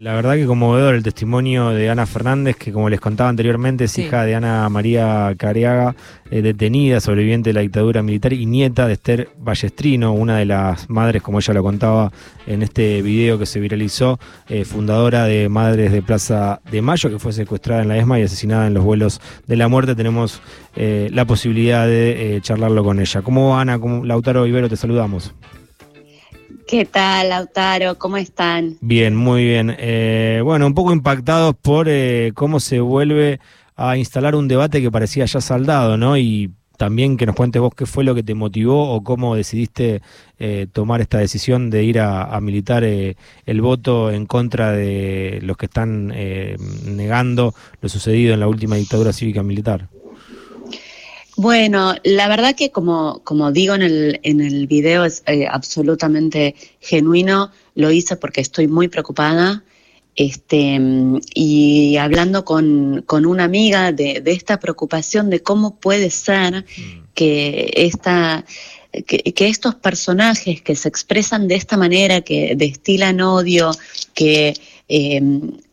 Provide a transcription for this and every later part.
La verdad que conmovedor el testimonio de Ana Fernández, que como les contaba anteriormente es hija de Ana María Cariaga, eh, detenida, sobreviviente de la dictadura militar y nieta de Esther Ballestrino, una de las madres, como ella lo contaba en este video que se viralizó, eh, fundadora de Madres de Plaza de Mayo, que fue secuestrada en la ESMA y asesinada en los vuelos de la muerte. Tenemos eh, la posibilidad de charlarlo con ella. ¿Cómo Ana? ¿Cómo, Lautaro Ibero, te saludamos. ¿Qué tal, Lautaro? ¿Cómo están? Bien, muy bien. Eh, bueno, un poco impactados por eh, cómo se vuelve a instalar un debate que parecía ya saldado, ¿no? Y también que nos cuentes vos qué fue lo que te motivó o cómo decidiste eh, tomar esta decisión de ir a, militar el voto en contra de los que están negando lo sucedido en la última dictadura cívica militar. Bueno, la verdad que como, como digo en el, en el video es eh, absolutamente genuino, lo hice porque estoy muy preocupada. Este, y hablando con, con una amiga de, de, esta preocupación de cómo puede ser mm. que esta que, que, estos personajes que se expresan de esta manera, que destilan odio, que eh,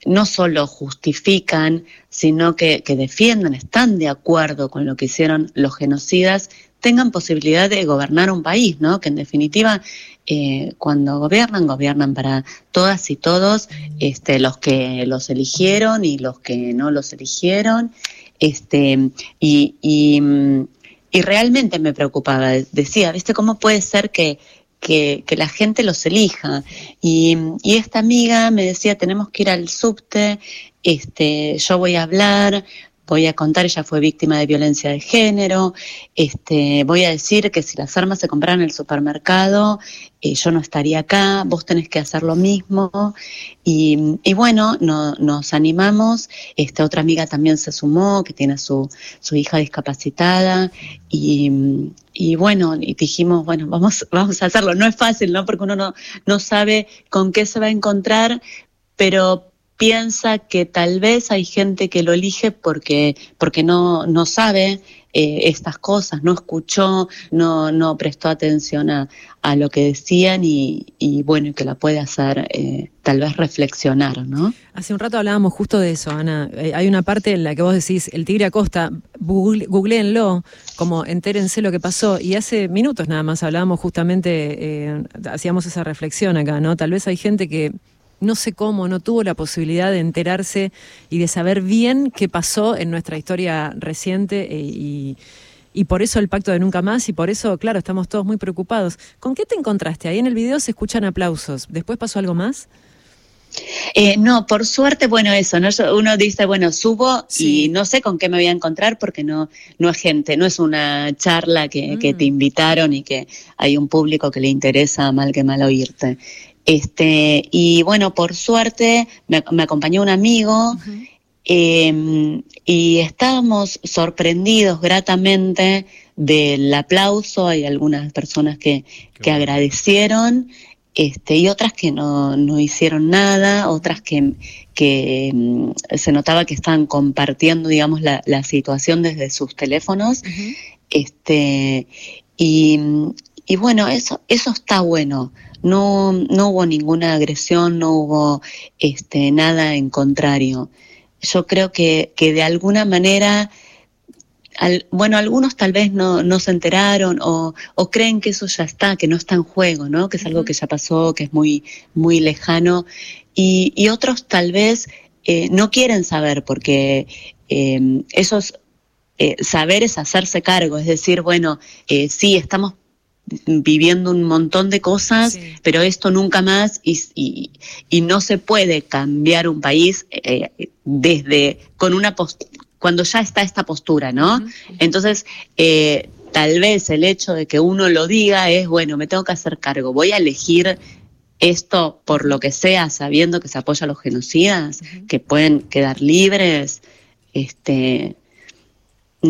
no solo justifican, sino que, defienden, están de acuerdo con lo que hicieron los genocidas, tengan posibilidad de gobernar un país, ¿no? Que en definitiva, eh, cuando gobiernan, gobiernan para todas y todos, este, los que los eligieron y los que no los eligieron, este, y, y realmente me preocupaba. Decía, ¿viste cómo puede ser que que, la gente los elija. Y, y, esta amiga me decía, tenemos que ir al subte, este, yo voy a hablar, voy a contar, ella fue víctima de violencia de género, este, voy a decir que si las armas se compraran en el supermercado, eh, yo no estaría acá, vos tenés que hacer lo mismo. Y, y bueno, nos animamos, este, otra amiga también se sumó, que tiene su, su hija discapacitada, y, y bueno, y dijimos, bueno, vamos, vamos a hacerlo. No es fácil, ¿no? Porque uno no, no sabe con qué se va a encontrar, pero piensa que tal vez hay gente que lo elige porque, porque no, no sabe eh, estas cosas, no escuchó, no, no prestó atención a, a lo que decían y, y, bueno, que la puede hacer eh, tal vez reflexionar, ¿no? Hace un rato hablábamos justo de eso, Ana. Eh, hay una parte en la que vos decís, el tigre acosta, google, googleenlo, como entérense lo que pasó. Y hace minutos nada más hablábamos justamente, hacíamos esa reflexión acá, ¿no? Tal vez hay gente que no sé cómo, no tuvo la posibilidad de enterarse y de saber bien qué pasó en nuestra historia reciente eh, y, por eso el pacto de nunca más y por eso, claro, estamos todos muy preocupados. ¿Con qué te encontraste? Ahí en el video se escuchan aplausos. ¿Después pasó algo más? Eh, no, por suerte, bueno, eso, ¿no? uno dice, bueno, subo y no sé con qué me voy a encontrar porque no, no es gente, no es una charla que, que, te mm. invitaron y que hay un público que le interesa mal que mal oírte. Este, y bueno, por suerte me, acompañó un amigo em, y estábamos sorprendidos gratamente del aplauso. Hay algunas personas que, que agradecieron este, y otras que no, no hicieron nada, otras que, que em, se notaba que estaban compartiendo, digamos, la, la situación desde sus teléfonos. este, y, y bueno, eso, eso está bueno no, no hubo ninguna agresión, no hubo este, nada en contrario. Yo creo que, que de alguna manera, bueno, algunos tal vez no, no se enteraron o, o, creen que eso ya está, que no está en juego, ¿no? Que es algo que ya pasó, que es muy, muy lejano. Y, y otros tal vez eh, no quieren saber porque eh, esos eh, saber es hacerse cargo, es decir, bueno, eh, sí, estamos viviendo un montón de cosas, pero esto nunca más y, y, no se puede cambiar un país eh, desde con una cuando ya está esta postura, ¿no? Entonces, eh, tal vez el hecho de que uno lo diga es, bueno, me tengo que hacer cargo, voy a elegir esto por lo que sea, sabiendo que se apoya a los genocidas, que pueden quedar libres, este,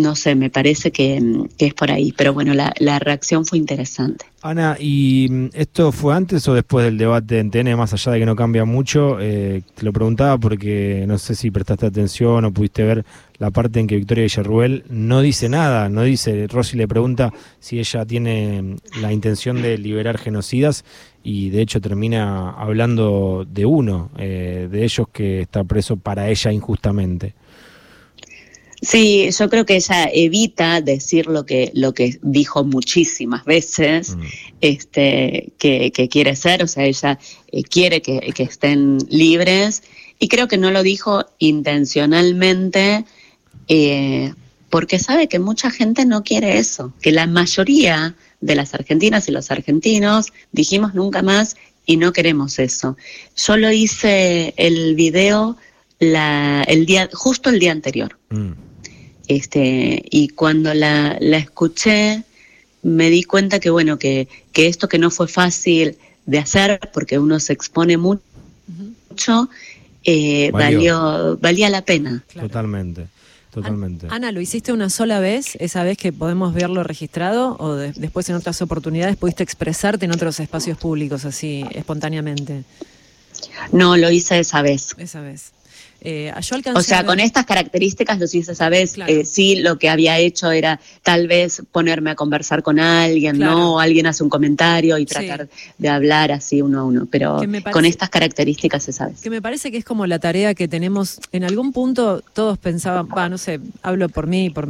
no sé, me parece que, es por ahí. Pero bueno, la, la, reacción fue interesante. Ana, ¿y mm, esto fue antes o después del debate en TN, más allá de que no cambia mucho? Eh, te lo preguntaba porque no sé si prestaste atención o pudiste ver la parte en que Victoria Villarruel no dice nada, no dice, Rosy le pregunta si ella tiene mm, la intención de liberar genocidas y de hecho termina hablando de uno, eh, de ellos que está preso para ella injustamente. Sí, yo creo que ella evita decir lo que, lo que dijo muchísimas veces, mm. este, que, quiere ser, o sea, ella eh, quiere que, estén libres, y creo que no lo dijo intencionalmente, eh, porque sabe que mucha gente no quiere eso, que la mayoría de las argentinas y los argentinos dijimos nunca más y no queremos eso. Yo lo hice el video la, el día, justo el día anterior. Mm. Este, y cuando la, escuché, me di cuenta que, bueno, que, esto que no fue fácil de hacer, porque uno se expone mucho, eh, valió. valía la pena. Totalmente. Totalmente. Ana, ¿lo hiciste una sola vez, esa vez que podemos verlo registrado, o después en otras oportunidades pudiste expresarte en otros espacios públicos así espontáneamente? No, lo hice esa vez. Esa vez. Eh, o sea, con estas características, lo hice esa vez, eh, sí, lo que había hecho era tal vez ponerme a conversar con alguien, ¿no? alguien hace un comentario y tratar de hablar así uno a uno, pero con estas características esa vez. Que me parece que es como la tarea que tenemos, en algún punto todos pensaban, va, no sé, hablo por mí, por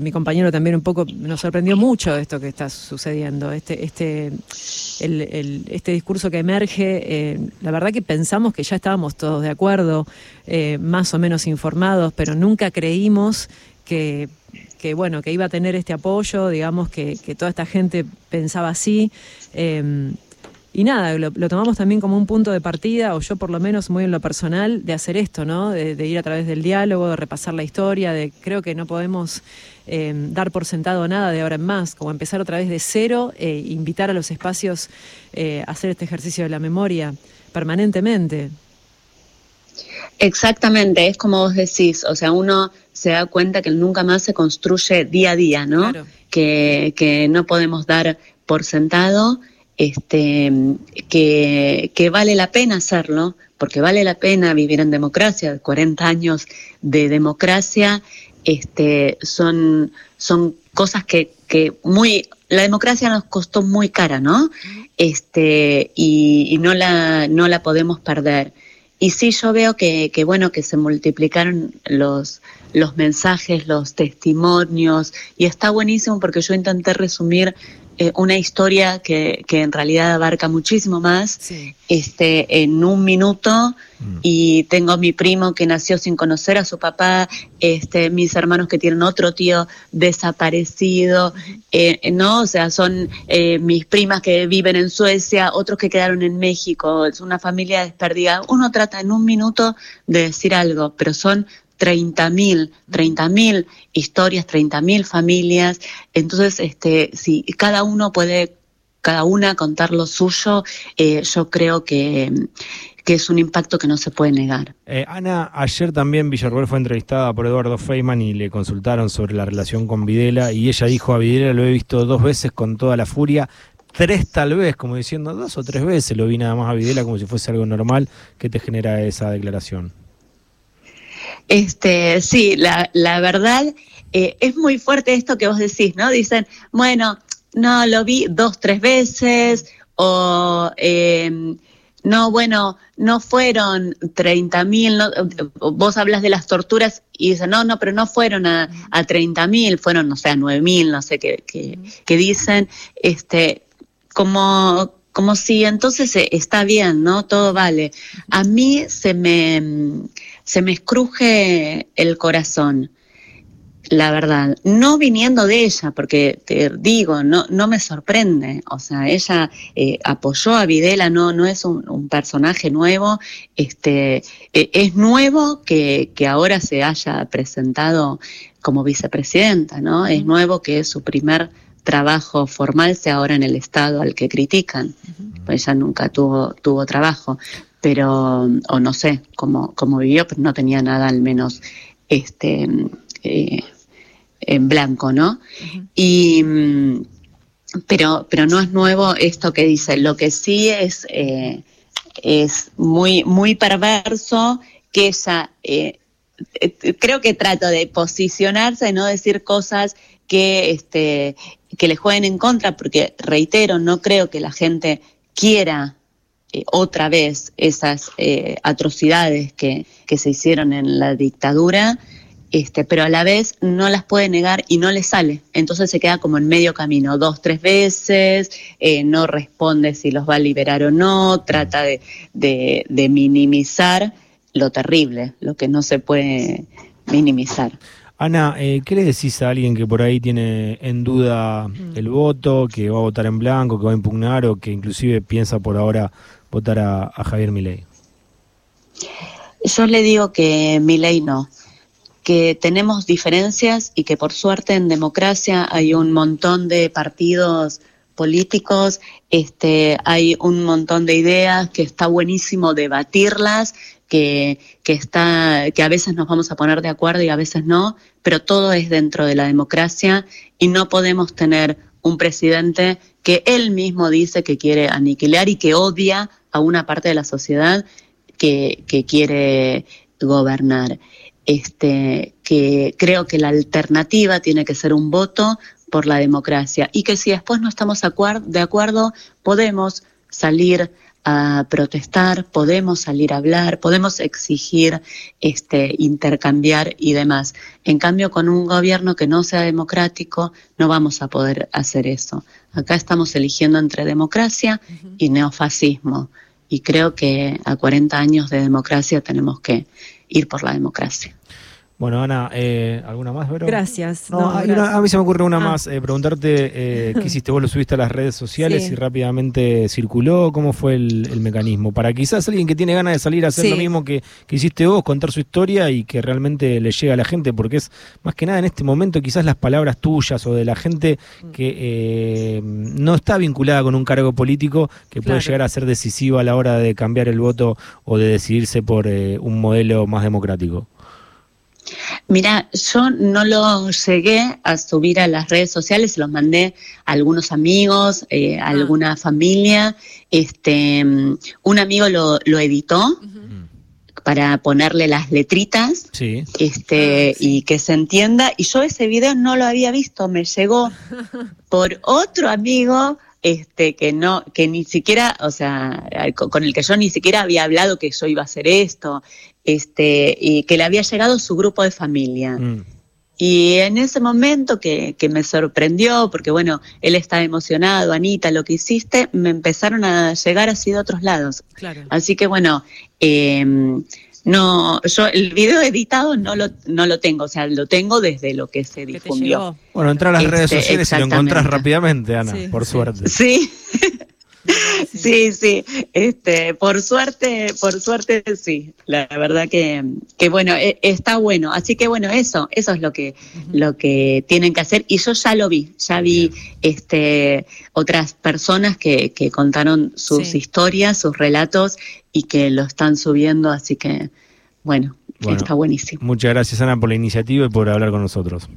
mi compañero también un poco nos sorprendió mucho esto que está sucediendo, este, este, este discurso que emerge. Eh, la verdad que pensamos que ya estábamos todos de acuerdo, eh, más o menos informados, pero nunca creímos que, que, bueno, que iba a tener este apoyo, digamos que, que toda esta gente pensaba así. Eh, y nada, lo, tomamos también como un punto de partida, o yo por lo menos muy en lo personal, de hacer esto, ¿no? De, ir a través del diálogo, de repasar la historia, de creo que no podemos eh, dar por sentado nada de ahora en más, como empezar otra vez de cero e invitar a los espacios eh, a hacer este ejercicio de la memoria permanentemente. Exactamente, es como vos decís, o sea, uno se da cuenta que nunca más se construye día a día, ¿no? Que, que no podemos dar por sentado este, que, vale la pena hacerlo, porque vale la pena vivir en democracia, 40 años de democracia, este, son, son cosas que, que muy, la democracia nos costó muy cara, ¿no? Este, y, no, la, no la podemos perder. Y sí, yo veo que, que, bueno, que se multiplicaron los, los mensajes, los testimonios, y está buenísimo porque yo intenté resumir eh, una historia que, que, en realidad abarca muchísimo más este, en un minuto mm. y tengo mi primo que nació sin conocer a su papá, este, mis hermanos que tienen otro tío desaparecido, eh, ¿no? O sea, son eh, mis primas que viven en Suecia, otros que quedaron en México, es una familia desperdida. Uno trata en un minuto de decir algo, pero son 30.000, 30.000 historias, 30.000 familias. Entonces, este, si cada uno puede, cada una contar lo suyo, eh, yo creo que, es un impacto que no se puede negar. Eh, Ana, ayer también Villarroel fue entrevistada por Eduardo Feynman y le consultaron sobre la relación con Videla y ella dijo a Videla lo he visto dos veces con toda la furia, tres tal vez, como diciendo dos o tres veces lo vi nada más a Videla como si fuese algo normal. ¿Qué te genera esa declaración? Este, sí, la, la verdad eh, es muy fuerte esto que vos decís, ¿no? Dicen, bueno, no, lo vi dos, tres veces, o em, no, bueno, no fueron 30 mil, vos hablas de las torturas y dicen, no, no, pero no fueron a, a 30 mil, fueron, no sé, a 9 mil, no sé qué, qué, dicen, este, como, como si entonces eh, está bien, ¿no? Todo vale. A mí se me se me escruje el corazón, la verdad. No viniendo de ella, porque te digo, no, no me sorprende. O sea, ella eh, apoyó a Videla, no, no es un, personaje nuevo. Este, eh, es nuevo que, que ahora se haya presentado como vicepresidenta, ¿no? Es nuevo que es su primer trabajo formal sea ahora en el Estado al que critican, pues ella nunca tuvo, tuvo trabajo pero, o no sé cómo, cómo vivió, pero no tenía nada al menos este, eh, en blanco, ¿no? Y pero, pero no es nuevo esto que dice. Lo que sí es, eh, es muy, muy perverso que ella, eh, eh, creo que trata de posicionarse, no decir cosas que, este, que le jueguen en contra, porque reitero, no creo que la gente quiera otra vez esas atrocidades que, que se hicieron en la dictadura este, pero a la vez no las puede negar y no le sale. Entonces se queda como en medio camino, dos, tres veces, eh, no responde si los va a liberar o no, trata de, de, minimizar lo terrible, lo que no se puede minimizar. Ana, eh, ¿qué le decís a alguien que por ahí tiene en duda mm. el voto, que va a votar en blanco, que va a impugnar o que inclusive piensa por ahora votar a, Javier Milei? Yo le digo que Milei no que tenemos diferencias y que por suerte en democracia hay un montón de partidos políticos, este, hay un montón de ideas que está buenísimo debatirlas, que, que, está, que a veces nos vamos a poner de acuerdo y a veces no, pero todo es dentro de la democracia y no podemos tener un presidente que él mismo dice que quiere aniquilar y que odia a una parte de la sociedad que, que quiere gobernar. Este, que creo que la alternativa tiene que ser un voto por la democracia y que si después no estamos de acuerdo, podemos salir a protestar, podemos salir a hablar, podemos exigir, este, intercambiar y demás. En cambio, con un gobierno que no sea democrático, no vamos a poder hacer eso. Acá estamos eligiendo entre democracia y neofascismo. Y creo que a 40 años de democracia tenemos que ir por la democracia. Bueno, Ana, eh, ¿alguna más, Gracias. a mí se me ocurre una ah. más. Eh, preguntarte eh, qué hiciste, vos lo subiste a las redes sociales y rápidamente circuló. ¿Cómo fue el, mecanismo? Para quizás alguien que tiene ganas de salir a hacer lo mismo que, hiciste vos, contar su historia y que realmente le llegue a la gente, porque es más que nada en este momento quizás las palabras tuyas o de la gente que no está vinculada con un cargo político que puede llegar a ser decisiva a la hora de cambiar el voto o de decidirse por un modelo más democrático. Mira, yo no lo llegué a subir a las redes sociales, se los mandé a algunos amigos, eh, a ah. alguna familia. Este, un amigo lo, editó. para ponerle las letritas este, ah, y que se entienda. Y yo ese video no lo había visto, me llegó por otro amigo este, que no, que ni siquiera, o sea, con el que yo ni siquiera había hablado que yo iba a hacer esto, este, y que le había llegado su grupo de familia. Mm. Y en ese momento que, que, me sorprendió, porque bueno, él está emocionado, Anita, lo que hiciste, me empezaron a llegar así de otros lados. Así que bueno, eh, no, yo el video editado no lo, no lo tengo, o sea, lo tengo desde lo que se difundió. Bueno, entra a las redes este, sociales y lo encontrás rápidamente, Ana, por suerte. Sí. Sí, sí, este, por suerte, por suerte sí, la verdad que, que bueno, e, está bueno, así que bueno, eso, eso es lo que, lo que tienen que hacer. Y yo ya lo vi, ya vi, este, otras personas que, que contaron sus historias, sus relatos y que lo están subiendo, así que bueno, está buenísimo. Muchas gracias Ana por la iniciativa y por hablar con nosotros.